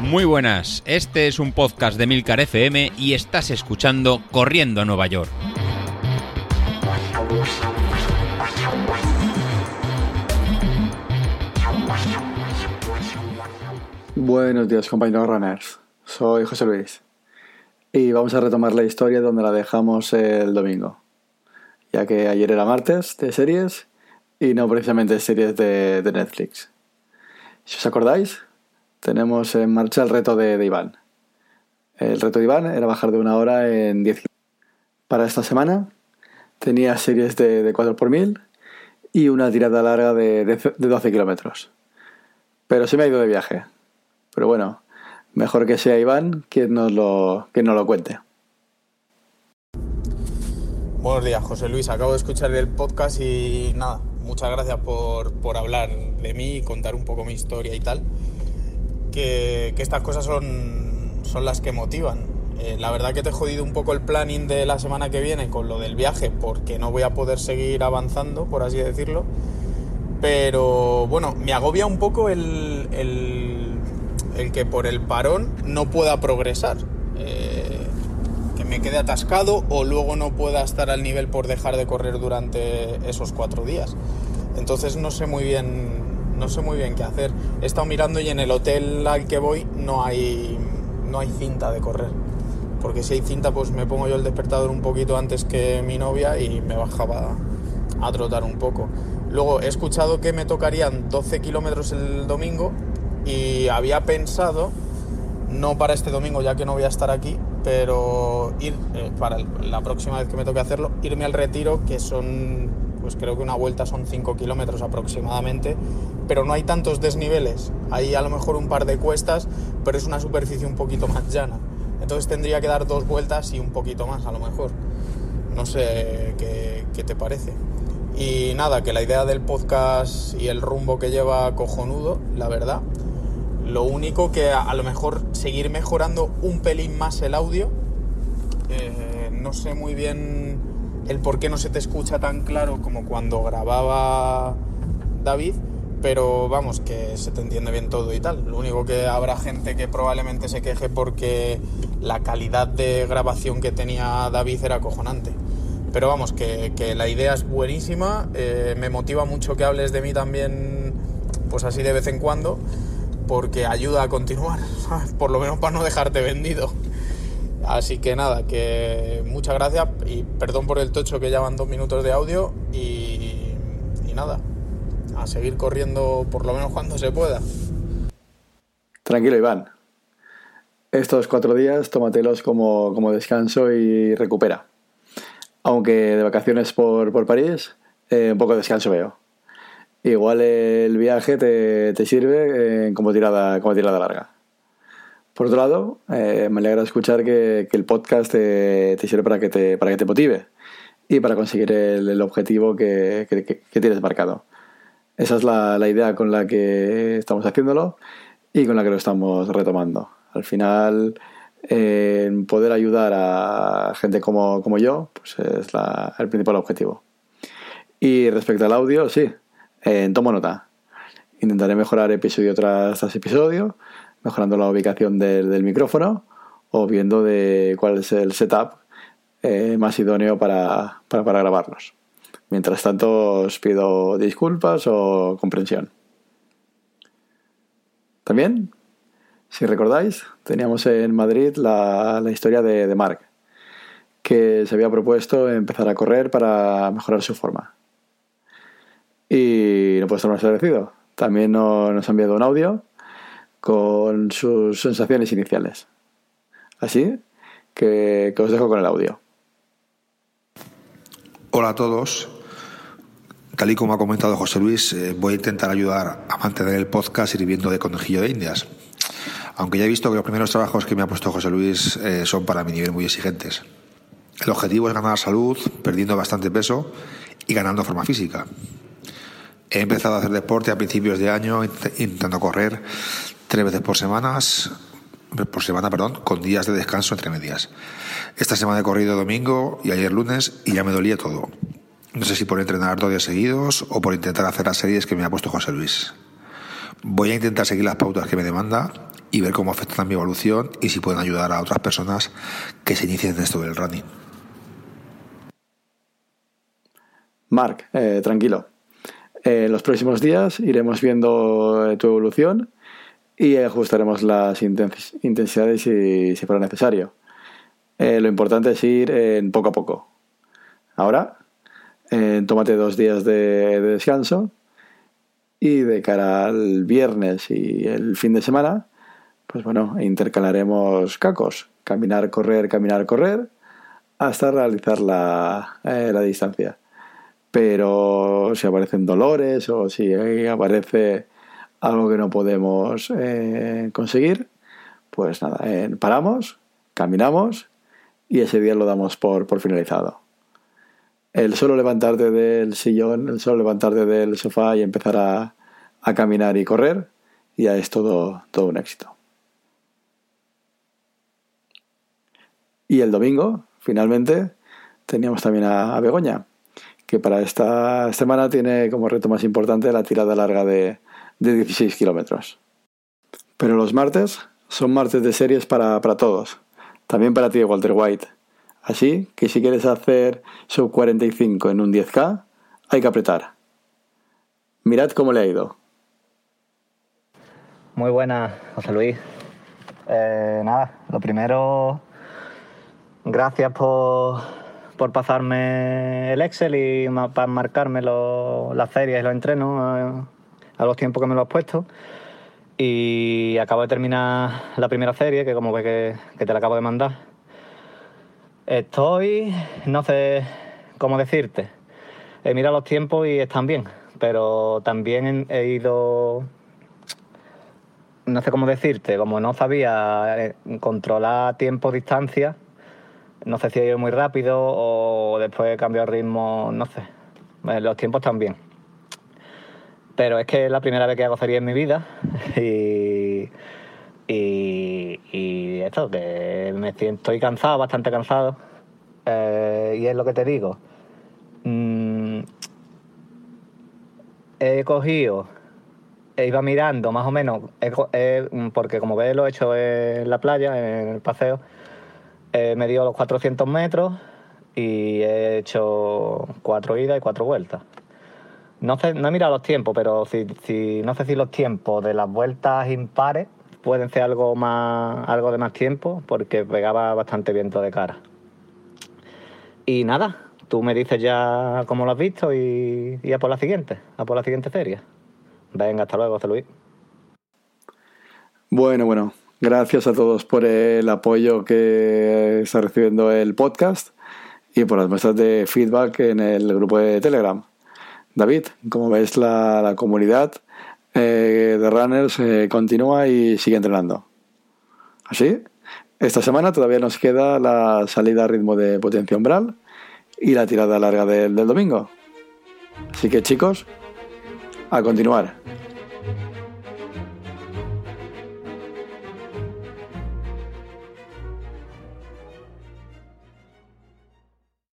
Muy buenas, este es un podcast de Milcar FM y estás escuchando Corriendo a Nueva York. Buenos días compañeros runners, soy José Luis y vamos a retomar la historia donde la dejamos el domingo, ya que ayer era martes de series y no precisamente series de, de Netflix. Si os acordáis, tenemos en marcha el reto de, Iván. El reto de Iván era bajar de una hora en 10 Para esta semana tenía series de, de 4 por 1000 y una tirada larga de, de, 12 kilómetros. Pero se me ha ido de viaje. Pero bueno, mejor que sea Iván quien nos lo, quien nos lo cuente. Buenos días, José Luis. Acabo de escuchar el podcast y nada, muchas gracias por, por hablar de mí y contar un poco mi historia y tal que, estas cosas son, son las que motivan. Eh, la verdad que te he jodido un poco el planning de la semana que viene con lo del viaje porque no voy a poder seguir avanzando, por así decirlo. Pero bueno, me agobia un poco el, el, que por el parón no pueda progresar. Eh, quede atascado o luego no pueda estar al nivel por dejar de correr durante esos cuatro días. Entonces no sé muy bien no sé muy bien qué hacer. He estado mirando y en el hotel al que voy no hay, no hay cinta de correr. Porque si hay cinta, pues me pongo yo el despertador un poquito antes que mi novia y me bajaba a trotar un poco. Luego he escuchado que me tocarían 12 kilómetros el domingo y había pensado, no para este domingo ya que no voy a estar aquí, pero ir eh, para la próxima vez que me toque hacerlo, irme al retiro, que son pues creo que una vuelta son 5 kilómetros aproximadamente, pero no hay tantos desniveles. Hay a lo mejor un par de cuestas, pero es una superficie un poquito más llana. Entonces tendría que dar dos vueltas y un poquito más a lo mejor. No sé qué, qué te parece. Y nada, que la idea del podcast y el rumbo que lleva cojonudo, la verdad. Lo único que a, lo mejor seguir mejorando un pelín más el audio. Eh, no sé muy bien el por qué no se te escucha tan claro como cuando grababa David, pero vamos, que se te entiende bien todo y tal. Lo único que habrá gente que probablemente se queje porque la calidad de grabación que tenía David era acojonante. Pero vamos, que, la idea es buenísima, eh, me motiva mucho que hables de mí también, pues así de vez en cuando, porque ayuda a continuar, por lo menos para no dejarte vendido. Así que nada, que muchas gracias y perdón por el tocho que ya van dos minutos de audio y, nada, a seguir corriendo por lo menos cuando se pueda. Tranquilo, Iván. Estos cuatro días tómatelos como, como descanso y recupera. Aunque de vacaciones por, por París, eh, un poco de descanso veo. Igual el viaje te, te sirve eh, como, tirada, como tirada larga. Por otro lado, eh, me alegra escuchar que, el podcast te, sirve para que te, para que te motive y para conseguir el, objetivo que, tienes marcado. Esa es la, idea con la que estamos haciéndolo y con la que lo estamos retomando. Al final, poder ayudar a gente como, yo, pues es el principal objetivo. Y respecto al audio, sí, tomo nota. Intentaré mejorar episodio tras episodio mejorando la ubicación del, micrófono o viendo de cuál es el setup eh, más idóneo para, para, grabarlos. Mientras tanto, os pido disculpas o comprensión. También, si recordáis, teníamos en Madrid la, historia de, de, Mark, que se había propuesto empezar a correr para mejorar su forma. Y no puede estar más agradecido. También nos ha enviado un audio con sus sensaciones iniciales. Así que, os dejo con el audio. Hola a todos. Tal y como ha comentado José Luis, eh, voy a intentar ayudar a mantener el podcast sirviendo de conejillo de indias. Aunque ya he visto que los primeros trabajos que me ha puesto José Luis eh, son para mi nivel muy exigentes. El objetivo es ganar salud, perdiendo bastante peso y ganando forma física. He empezado a hacer deporte a principios de año, intentando correr tres veces por semanas por semana, perdón, con días de descanso entre medias. Esta semana he corrido domingo y ayer lunes y ya me dolía todo. No sé si por entrenar dos días seguidos o por intentar hacer las series que me ha puesto José Luis. Voy a intentar seguir las pautas que me demanda y ver cómo afectan mi evolución y si pueden ayudar a otras personas que se inicien en esto del running. Mark, eh, tranquilo. En los próximos días iremos viendo eh, tu evolución y ajustaremos las intensidades si, fuera necesario. Eh, lo importante es ir en poco a poco. Ahora, tómate dos días de, descanso y de cara al viernes y el fin de semana, pues bueno, intercalaremos cacos. Caminar, correr, caminar, correr, hasta realizar la distancia pero si aparecen dolores o si aparece algo que no podemos eh, conseguir, pues nada, eh, paramos, caminamos y ese día lo damos por, finalizado. El solo levantarte del sillón, el solo levantarte del sofá y empezar a, a caminar y correr, ya es todo, todo un éxito. Y el domingo, finalmente, teníamos también a Begoña que para esta semana tiene como reto más importante la tirada larga de, 16 kilómetros. Pero los martes son martes de series para, todos, también para ti, Walter White. Así que si quieres hacer sub 45 en un 10K, hay que apretar. Mirad cómo le ha ido. Muy buena, José Luis. Eh, nada, lo primero, gracias por, por pasarme el Excel y para marcarme las ferias y los entrenos eh, a, los tiempos que me lo has puesto. Y acabo de terminar la primera serie, que como ves que, te la acabo de mandar. Estoy, no sé cómo decirte. He mirado los tiempos y están bien, pero también he ido no sé cómo decirte, como no sabía eh, controlar tiempo, distancia, no sé si he ido muy rápido o después he cambiado el ritmo, no sé. Eh, los tiempos también. Pero es que es la primera vez que hago serie en mi vida y, y, esto, que me siento, estoy cansado, bastante cansado. Eh, y es lo que te digo. Mm, he cogido, e iba mirando más o menos, porque como ves lo he hecho en la playa, en el paseo, He medido los 400 metros y he hecho cuatro idas y cuatro vueltas. No he mirado los tiempos, pero si, no sé si los tiempos de las vueltas impares pueden ser algo, más, algo de más tiempo, porque pegaba bastante viento de cara. Y nada, tú me dices ya cómo lo has visto y, y a por la siguiente, a por la siguiente serie. Venga, hasta luego, José Luis. Bueno, bueno, Gracias a todos por el apoyo que está recibiendo el podcast y por las muestras de feedback en el grupo de Telegram. David, como ves, la, comunidad eh, de runners eh, continúa y sigue entrenando. Así, esta semana todavía nos queda la salida a ritmo de potencia umbral y la tirada larga del domingo. Así que chicos, a continuar.